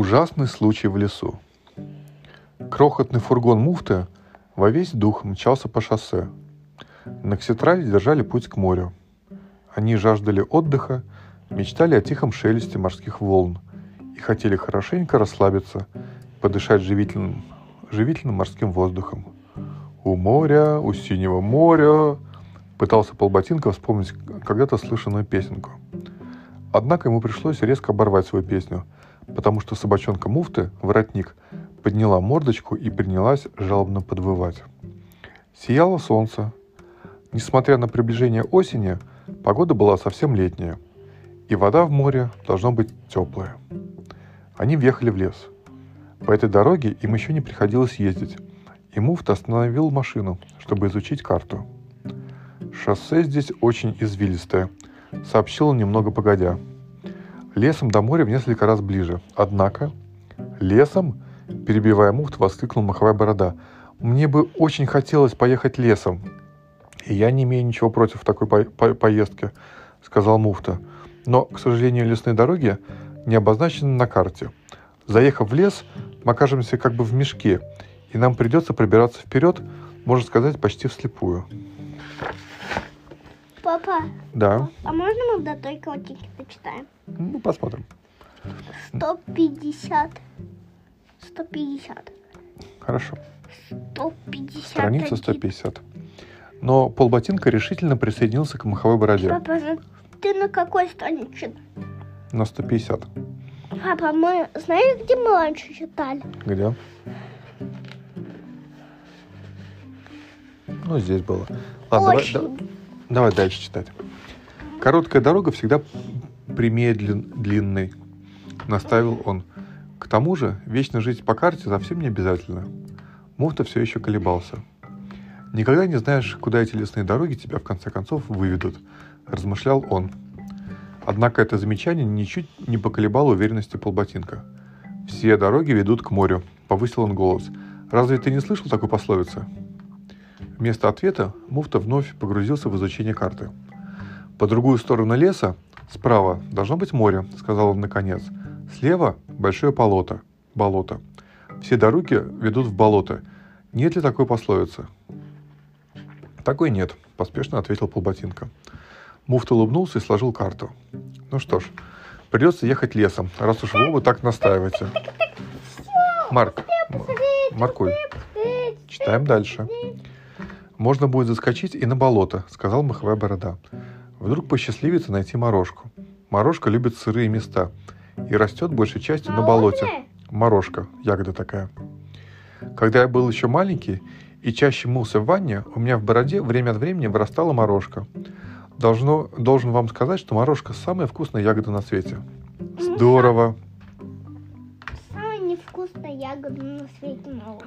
Ужасный случай в лесу. Крохотный фургон муфты во весь дух мчался по шоссе. На Кситрале держали путь к морю. Они жаждали отдыха, мечтали о тихом шелесте морских волн и хотели хорошенько расслабиться, подышать живительным, живительным морским воздухом. «У моря, у синего моря», пытался полботинка вспомнить когда-то слышанную песенку. Однако ему пришлось резко оборвать свою песню – потому что собачонка муфты, воротник, подняла мордочку и принялась жалобно подвывать. Сияло солнце. Несмотря на приближение осени, погода была совсем летняя, и вода в море должна быть теплая. Они въехали в лес. По этой дороге им еще не приходилось ездить, и муфт остановил машину, чтобы изучить карту. «Шоссе здесь очень извилистое», — сообщил немного погодя — Лесом до моря в несколько раз ближе. Однако, лесом, перебивая муфт, воскликнул маховая борода. Мне бы очень хотелось поехать лесом. И я не имею ничего против такой по- по- поездки, сказал муфта. Но, к сожалению, лесные дороги не обозначены на карте. Заехав в лес, мы окажемся как бы в мешке, и нам придется пробираться вперед, можно сказать, почти вслепую. Папа, Да, а можно мы до той картинки почитаем? ну посмотрим. 150. 150. Хорошо. 150. Страница 150. Но полботинка решительно присоединился к маховой бороде Папа, ну ты на какой странице? на 150. Папа, мы знаешь, где мы раньше читали? Где? Ну, здесь было. Ладно, давай, Очень. да- давай дальше читать. Короткая дорога всегда прямее длин- длинной, наставил он. К тому же, вечно жить по карте совсем не обязательно. Муфта все еще колебался. Никогда не знаешь, куда эти лесные дороги тебя в конце концов выведут, размышлял он. Однако это замечание ничуть не поколебало уверенности полботинка. «Все дороги ведут к морю», — повысил он голос. «Разве ты не слышал такой пословицы?» Вместо ответа муфта вновь погрузился в изучение карты. «По другую сторону леса, справа, должно быть море», — сказал он наконец. «Слева — большое болото. болото. Все дороги ведут в болото. Нет ли такой пословицы?» «Такой нет», — поспешно ответил полботинка. Муфта улыбнулся и сложил карту. «Ну что ж, придется ехать лесом, раз уж вы оба так настаиваете». Марк, Маркуль, читаем дальше. «Можно будет заскочить и на болото», — сказал маховая борода. «Вдруг посчастливится найти морожку. Морожка любит сырые места и растет большей частью на болоте. Морожка, ягода такая. Когда я был еще маленький и чаще мылся в ванне, у меня в бороде время от времени вырастала морожка. Должно, должен вам сказать, что морожка самая вкусная ягода на свете. Здорово. Самая невкусная ягода на свете молоко.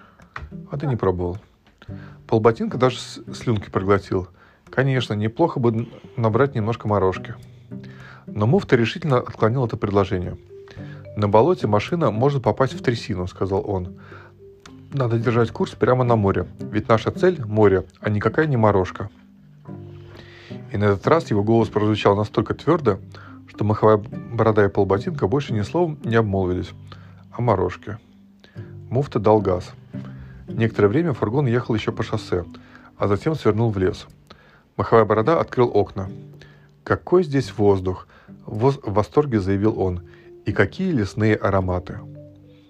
А ты не пробовал. Полботинка даже слюнки проглотил. Конечно, неплохо бы набрать немножко морожки. Но муфта решительно отклонил это предложение. «На болоте машина может попасть в трясину», — сказал он. «Надо держать курс прямо на море, ведь наша цель — море, а никакая не морожка». И на этот раз его голос прозвучал настолько твердо, что маховая борода и полботинка больше ни словом не обмолвились о морожке. Муфта дал газ. Некоторое время фургон ехал еще по шоссе, а затем свернул в лес. Маховая борода открыл окна. «Какой здесь воздух!» — в восторге заявил он. «И какие лесные ароматы!»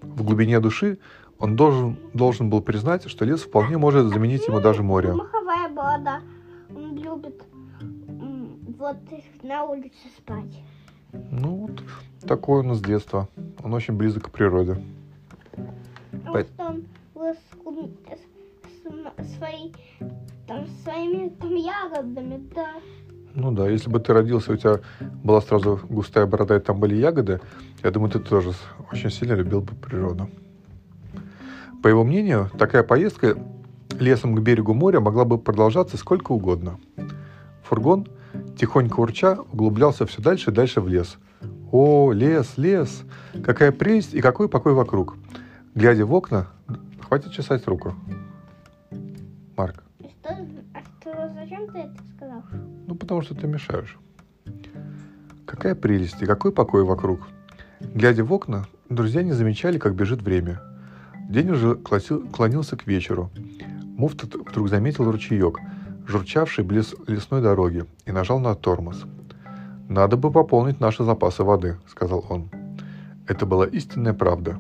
В глубине души он должен, должен был признать, что лес вполне может заменить ему даже море. Маховая борода. Он любит вот на улице спать. Ну вот, такое у нас детство. Он очень близок к природе. Потому Пой- что он с, с- с м- своей, там, своими там ягодами, да. Ну да, если бы ты родился, у тебя была сразу густая борода, и там были ягоды, я думаю, ты тоже очень сильно любил бы природу. По его мнению, такая поездка лесом к берегу моря могла бы продолжаться сколько угодно. Фургон, тихонько урча, углублялся все дальше и дальше в лес. О, лес, лес! Какая прелесть и какой покой вокруг! Глядя в окна, хватит чесать руку. Марк, что, а что, зачем ты это сказал? Ну, потому что ты мешаешь. Какая прелесть и какой покой вокруг. Глядя в окна, Друзья не замечали, как бежит время. День уже клонился к вечеру. Муфта вдруг заметил ручеек, журчавший близ лесной дороги, и нажал на тормоз. «Надо бы пополнить наши запасы воды», — сказал он. Это была истинная правда.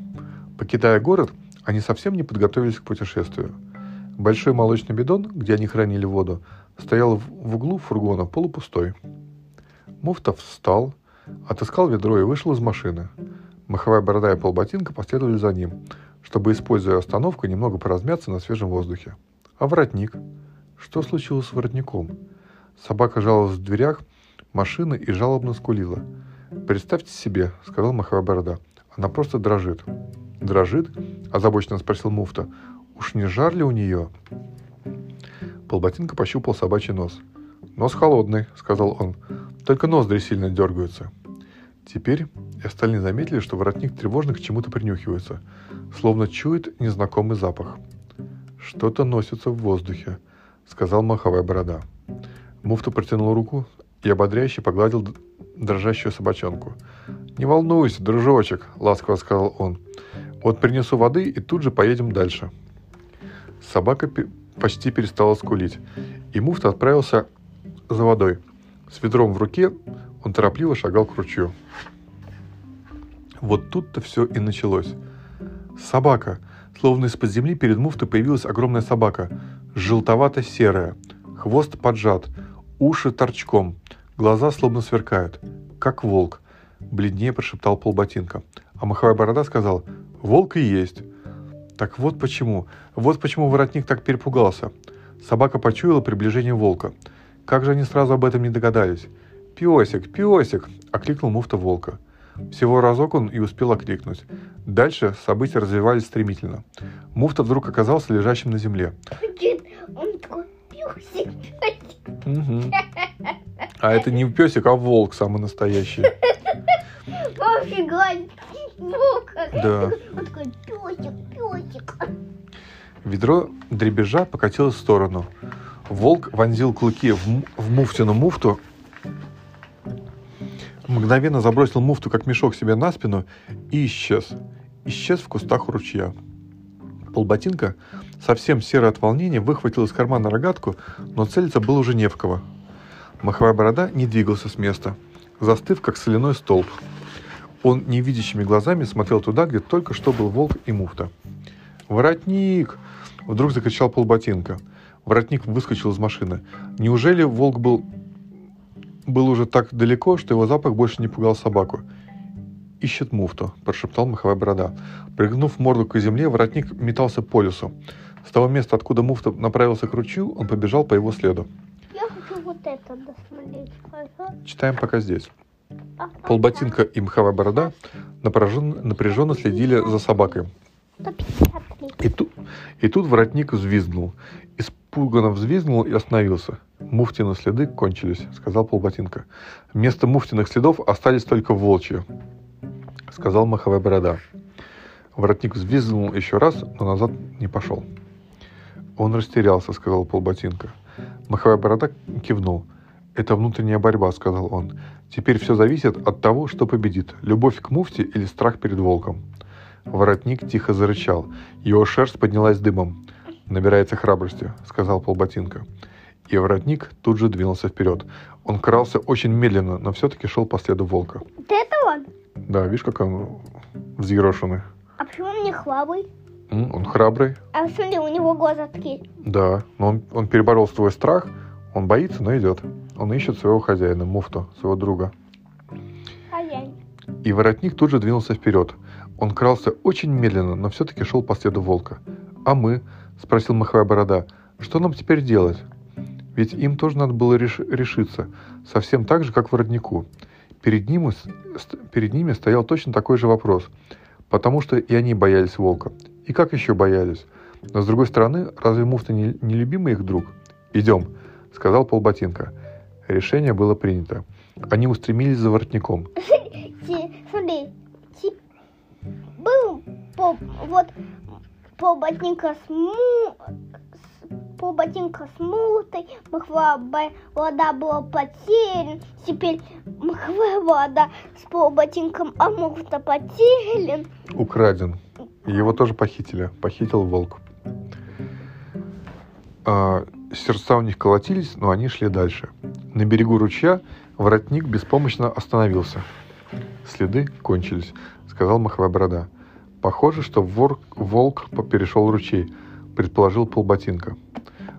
Покидая город, они совсем не подготовились к путешествию. Большой молочный бидон, где они хранили воду, стоял в углу фургона полупустой. Муфта встал, отыскал ведро и вышел из машины. Маховая борода и полботинка последовали за ним, чтобы, используя остановку, немного поразмяться на свежем воздухе. А воротник? Что случилось с воротником? Собака жаловалась в дверях машины и жалобно скулила. «Представьте себе», — сказал маховая борода, — «она просто дрожит». «Дрожит?» — озабоченно спросил муфта. «Уж не жар ли у нее?» Полботинка пощупал собачий нос. «Нос холодный», — сказал он. «Только ноздри сильно дергаются». Теперь и остальные заметили, что воротник тревожно к чему-то принюхивается, словно чует незнакомый запах. «Что-то носится в воздухе», — сказал маховая борода. Муфта протянул руку и ободряюще погладил дрожащую собачонку. «Не волнуйся, дружочек», — ласково сказал он. «Вот принесу воды и тут же поедем дальше». Собака почти перестала скулить, и муфта отправился за водой. С ведром в руке он торопливо шагал к ручью. Вот тут-то все и началось. Собака. Словно из-под земли перед муфтой появилась огромная собака. Желтовато-серая. Хвост поджат. Уши торчком. Глаза словно сверкают. Как волк. Бледнее прошептал полботинка. А маховая борода сказал, волк и есть. Так вот почему. Вот почему воротник так перепугался. Собака почуяла приближение волка. Как же они сразу об этом не догадались? «Песик, песик!» – окликнул муфта волка. Всего разок он и успел окликнуть. Дальше события развивались стремительно. Муфта вдруг оказался лежащим на земле. Он такой песик, песик. Угу. А это не песик, а волк самый настоящий. Вообще гладит Да. Он такой песик, песик. Ведро дребежа покатилось в сторону. Волк вонзил клыки в, в муфтину муфту, мгновенно забросил муфту как мешок себе на спину и исчез. Исчез в кустах ручья. Полботинка, совсем серый от волнения, выхватил из кармана рогатку, но целиться было уже не в кого. Маховая борода не двигался с места, застыв, как соляной столб. Он невидящими глазами смотрел туда, где только что был волк и муфта. «Воротник!» — вдруг закричал полботинка — Воротник выскочил из машины. Неужели волк был, был уже так далеко, что его запах больше не пугал собаку? «Ищет муфту», – прошептал маховая борода. Пригнув морду к земле, воротник метался по лесу. С того места, откуда муфта направился к ручью, он побежал по его следу. Я хочу вот это досмотреть. Читаем пока здесь. Полботинка и маховая борода напряженно, следили за собакой. И тут, и тут воротник взвизгнул. Испуганно взвизгнул и остановился. «Муфтины следы кончились», — сказал полботинка. «Вместо муфтиных следов остались только волчьи», — сказал маховая борода. Воротник взвизгнул еще раз, но назад не пошел. «Он растерялся», — сказал полботинка. Маховая борода кивнул. «Это внутренняя борьба», — сказал он. «Теперь все зависит от того, что победит, любовь к муфте или страх перед волком». Воротник тихо зарычал. Его шерсть поднялась дымом набирается храбрости», — сказал полботинка. И воротник тут же двинулся вперед. Он крался очень медленно, но все-таки шел по следу волка. Это это он? Да, видишь, как он взъерошенный. А почему он не храбрый? Он храбрый, А смотри, у него глаза такие. да. Но он, он переборол свой страх, он боится, но идет. Он ищет своего хозяина, муфту, своего друга. И воротник тут же двинулся вперед. Он крался очень медленно, но все-таки шел по следу волка. А мы, — спросил маховая борода. «Что нам теперь делать? Ведь им тоже надо было реш- решиться, совсем так же, как воротнику. Перед, ним, перед ними стоял точно такой же вопрос, потому что и они боялись волка. И как еще боялись? Но с другой стороны, разве муфта не, не любимый их друг? «Идем», — сказал полботинка. Решение было принято. Они устремились за воротником. Смотри, был поп, вот полботника с, му, с полботинка смутой, вода была потерян. Теперь маховая вода с полботинком, а муфта потерян. Украден. Его тоже похитили. Похитил волк. А, сердца у них колотились, но они шли дальше. На берегу ручья воротник беспомощно остановился. Следы кончились, сказал маховая борода. Похоже, что вор, волк перешел ручей, предположил полботинка.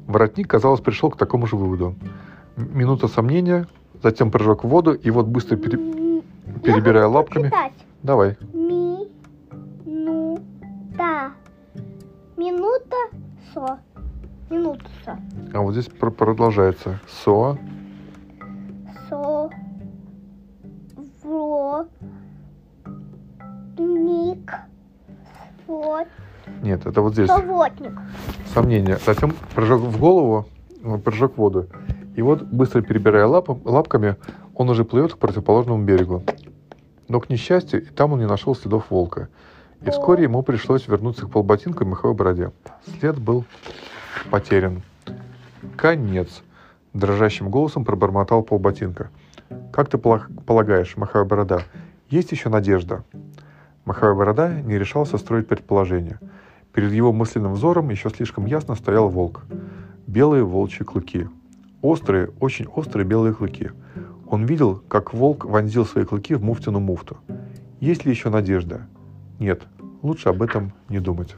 Воротник, казалось, пришел к такому же выводу. Минута сомнения, затем прыжок в воду, и вот быстро пере... перебирая лапками... Читать. Давай. Ми, ну, та. Минута, со. Минута, со. А вот здесь пр- продолжается. Со. Нет, это вот здесь. Совотник. Сомнение. Затем прыжок в голову, ну, прыжок в воду. И вот, быстро перебирая лап- лапками, он уже плывет к противоположному берегу. Но, к несчастью, и там он не нашел следов волка. И вскоре ему пришлось вернуться к полботинку и маховой бороде. След был потерян. Конец. Дрожащим голосом пробормотал полботинка. Как ты полаг- полагаешь, маховая борода, есть еще надежда? Маховая борода не решался строить предположения. Перед его мысленным взором еще слишком ясно стоял волк. Белые волчьи клыки. Острые, очень острые белые клыки. Он видел, как волк вонзил свои клыки в муфтину муфту. Есть ли еще надежда? Нет, лучше об этом не думать.